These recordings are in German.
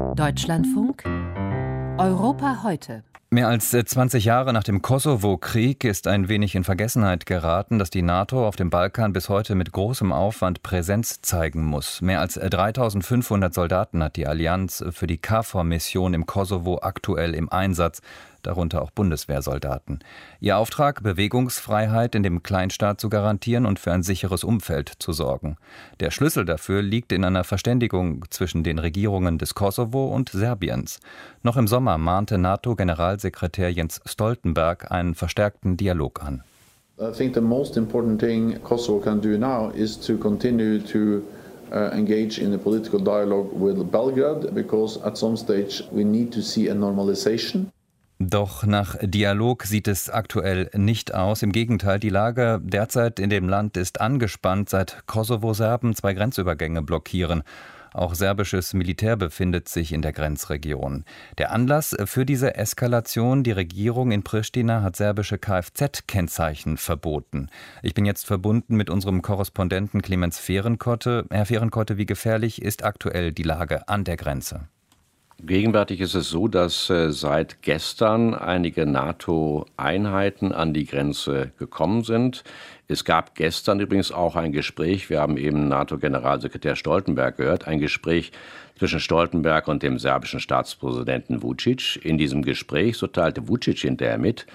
Deutschlandfunk Europa heute. Mehr als 20 Jahre nach dem Kosovo-Krieg ist ein wenig in Vergessenheit geraten, dass die NATO auf dem Balkan bis heute mit großem Aufwand Präsenz zeigen muss. Mehr als 3500 Soldaten hat die Allianz für die KFOR-Mission im Kosovo aktuell im Einsatz darunter auch Bundeswehrsoldaten. Ihr Auftrag, Bewegungsfreiheit in dem Kleinstaat zu garantieren und für ein sicheres Umfeld zu sorgen. Der Schlüssel dafür liegt in einer Verständigung zwischen den Regierungen des Kosovo und Serbiens. Noch im Sommer mahnte NATO-Generalsekretär Jens Stoltenberg einen verstärkten Dialog an. I think the most important thing Kosovo can do now is to continue to Uh, engage in a political dialogue with Belgrade because at some stage we need to see a normalization. Doch nach Dialog sieht es aktuell nicht aus. Im Gegenteil, die Lage derzeit in dem Land ist angespannt, seit Kosovo-Serben zwei Grenzübergänge blockieren. Auch serbisches Militär befindet sich in der Grenzregion. Der Anlass für diese Eskalation, die Regierung in Pristina hat serbische Kfz-Kennzeichen verboten. Ich bin jetzt verbunden mit unserem Korrespondenten Clemens Fehrenkotte. Herr Fehrenkotte, wie gefährlich ist aktuell die Lage an der Grenze? Gegenwärtig ist es so, dass äh, seit gestern einige NATO-Einheiten an die Grenze gekommen sind. Es gab gestern übrigens auch ein Gespräch, wir haben eben NATO-Generalsekretär Stoltenberg gehört, ein Gespräch zwischen Stoltenberg und dem serbischen Staatspräsidenten Vucic. In diesem Gespräch, so teilte Vucic hinterher mit,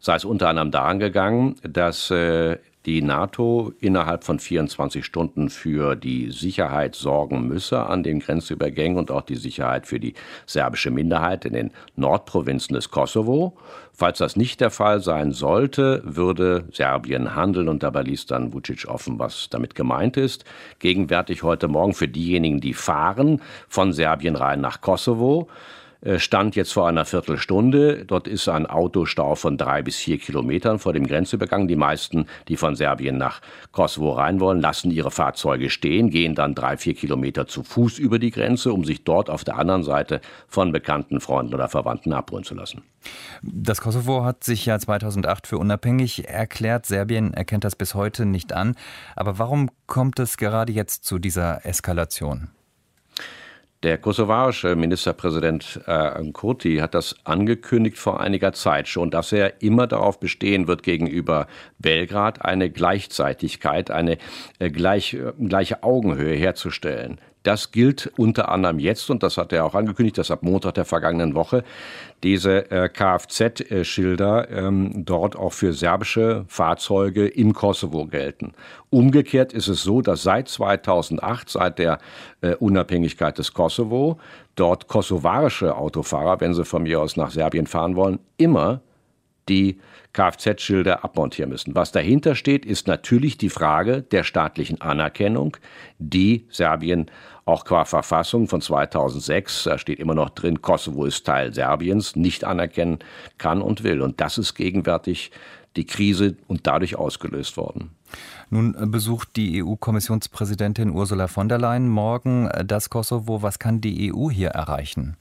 sei es unter anderem daran gegangen, dass äh, die NATO innerhalb von 24 Stunden für die Sicherheit sorgen müsse an den Grenzübergängen und auch die Sicherheit für die serbische Minderheit in den Nordprovinzen des Kosovo. Falls das nicht der Fall sein sollte, würde Serbien handeln und dabei ließ dann Vucic offen, was damit gemeint ist. Gegenwärtig heute Morgen für diejenigen, die fahren von Serbien rein nach Kosovo, stand jetzt vor einer Viertelstunde. Dort ist ein Autostau von drei bis vier Kilometern vor dem Grenzübergang. Die meisten, die von Serbien nach Kosovo rein wollen, lassen ihre Fahrzeuge stehen, gehen dann drei, vier Kilometer zu Fuß über die Grenze, um sich dort auf der anderen Seite von bekannten Freunden oder Verwandten abholen zu lassen. Das Kosovo hat sich ja 2008 für unabhängig erklärt. Serbien erkennt das bis heute nicht an. Aber warum kommt es gerade jetzt zu dieser Eskalation? Der kosovarische Ministerpräsident äh, Kurti hat das angekündigt vor einiger Zeit schon, dass er immer darauf bestehen wird, gegenüber Belgrad eine Gleichzeitigkeit, eine äh, gleich, äh, gleiche Augenhöhe herzustellen. Das gilt unter anderem jetzt, und das hat er auch angekündigt, dass ab Montag der vergangenen Woche diese äh, Kfz-Schilder ähm, dort auch für serbische Fahrzeuge im Kosovo gelten. Umgekehrt ist es so, dass seit 2008, seit der äh, Unabhängigkeit des Kosovo, dort kosovarische Autofahrer, wenn sie von mir aus nach Serbien fahren wollen, immer die Kfz-Schilder abmontieren müssen. Was dahinter steht, ist natürlich die Frage der staatlichen Anerkennung, die Serbien auch qua Verfassung von 2006, da steht immer noch drin, Kosovo ist Teil Serbiens, nicht anerkennen kann und will. Und das ist gegenwärtig die Krise und dadurch ausgelöst worden. Nun besucht die EU-Kommissionspräsidentin Ursula von der Leyen morgen das Kosovo. Was kann die EU hier erreichen?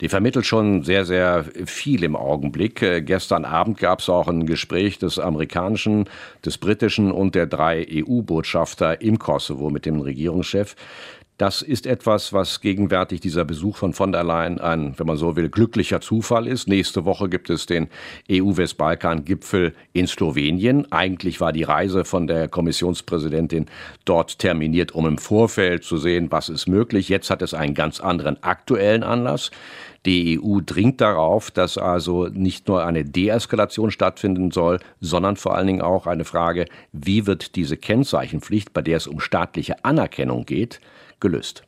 Die vermittelt schon sehr, sehr viel im Augenblick. Äh, gestern Abend gab es auch ein Gespräch des amerikanischen, des britischen und der drei EU-Botschafter im Kosovo mit dem Regierungschef. Das ist etwas, was gegenwärtig dieser Besuch von von der Leyen ein, wenn man so will, glücklicher Zufall ist. Nächste Woche gibt es den EU-Westbalkan-Gipfel in Slowenien. Eigentlich war die Reise von der Kommissionspräsidentin dort terminiert, um im Vorfeld zu sehen, was ist möglich. Jetzt hat es einen ganz anderen aktuellen Anlass. Die EU dringt darauf, dass also nicht nur eine Deeskalation stattfinden soll, sondern vor allen Dingen auch eine Frage, wie wird diese Kennzeichenpflicht, bei der es um staatliche Anerkennung geht, gelöst.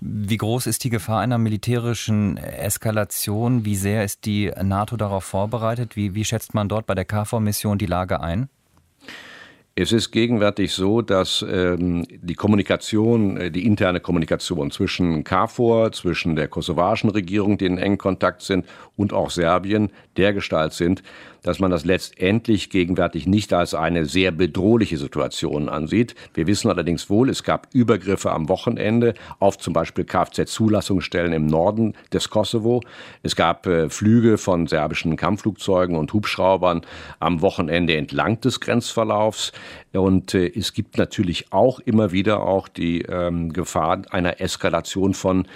Wie groß ist die Gefahr einer militärischen Eskalation? Wie sehr ist die NATO darauf vorbereitet? Wie, wie schätzt man dort bei der KFOR-Mission die Lage ein? Es ist gegenwärtig so, dass ähm, die Kommunikation, äh, die interne Kommunikation zwischen KFOR, zwischen der kosovarischen Regierung, die in engen Kontakt sind, und auch Serbien dergestalt sind, dass man das letztendlich gegenwärtig nicht als eine sehr bedrohliche Situation ansieht. Wir wissen allerdings wohl, es gab Übergriffe am Wochenende auf zum Beispiel Kfz-Zulassungsstellen im Norden des Kosovo. Es gab äh, Flüge von serbischen Kampfflugzeugen und Hubschraubern am Wochenende entlang des Grenzverlaufs. Und äh, es gibt natürlich auch immer wieder auch die ähm, Gefahr einer Eskalation von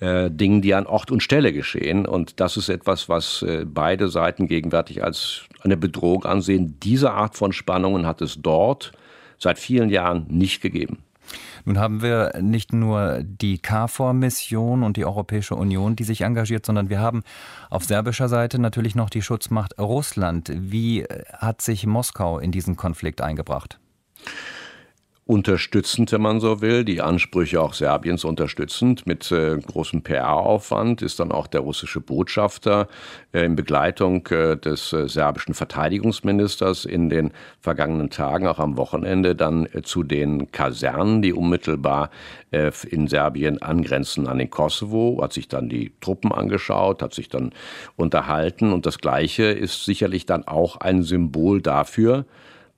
äh, Dingen, die an Ort und Stelle geschehen. Und das ist etwas, was äh, beide Seiten gegenwärtig als eine Bedrohung ansehen. Diese Art von Spannungen hat es dort seit vielen Jahren nicht gegeben. Nun haben wir nicht nur die KFOR-Mission und die Europäische Union, die sich engagiert, sondern wir haben auf serbischer Seite natürlich noch die Schutzmacht Russland. Wie hat sich Moskau in diesen Konflikt eingebracht? Unterstützend, wenn man so will, die Ansprüche auch Serbiens unterstützend. Mit äh, großem PR-Aufwand ist dann auch der russische Botschafter äh, in Begleitung äh, des äh, serbischen Verteidigungsministers in den vergangenen Tagen, auch am Wochenende, dann äh, zu den Kasernen, die unmittelbar äh, in Serbien angrenzen an den Kosovo, hat sich dann die Truppen angeschaut, hat sich dann unterhalten und das Gleiche ist sicherlich dann auch ein Symbol dafür,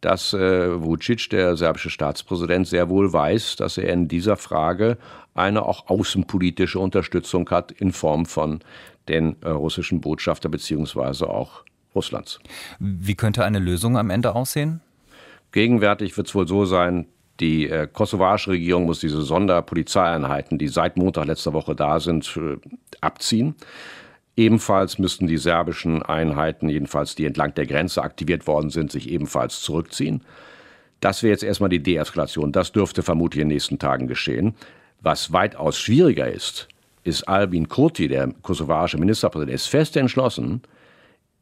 dass äh, Vucic, der serbische Staatspräsident, sehr wohl weiß, dass er in dieser Frage eine auch außenpolitische Unterstützung hat in Form von den äh, russischen Botschafter beziehungsweise auch Russlands. Wie könnte eine Lösung am Ende aussehen? Gegenwärtig wird es wohl so sein, die äh, kosovarische Regierung muss diese Sonderpolizeieinheiten, die seit Montag letzter Woche da sind, äh, abziehen. Ebenfalls müssten die serbischen Einheiten, jedenfalls die entlang der Grenze aktiviert worden sind, sich ebenfalls zurückziehen. Das wäre jetzt erstmal die Deeskalation. Das dürfte vermutlich in den nächsten Tagen geschehen. Was weitaus schwieriger ist, ist Albin Kurti, der kosovarische Ministerpräsident, ist fest entschlossen,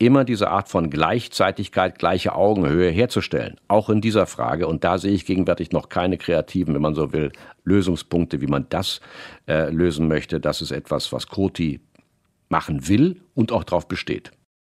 immer diese Art von Gleichzeitigkeit, gleiche Augenhöhe herzustellen. Auch in dieser Frage. Und da sehe ich gegenwärtig noch keine kreativen, wenn man so will, Lösungspunkte, wie man das äh, lösen möchte. Das ist etwas, was Kurti machen will und auch darauf besteht.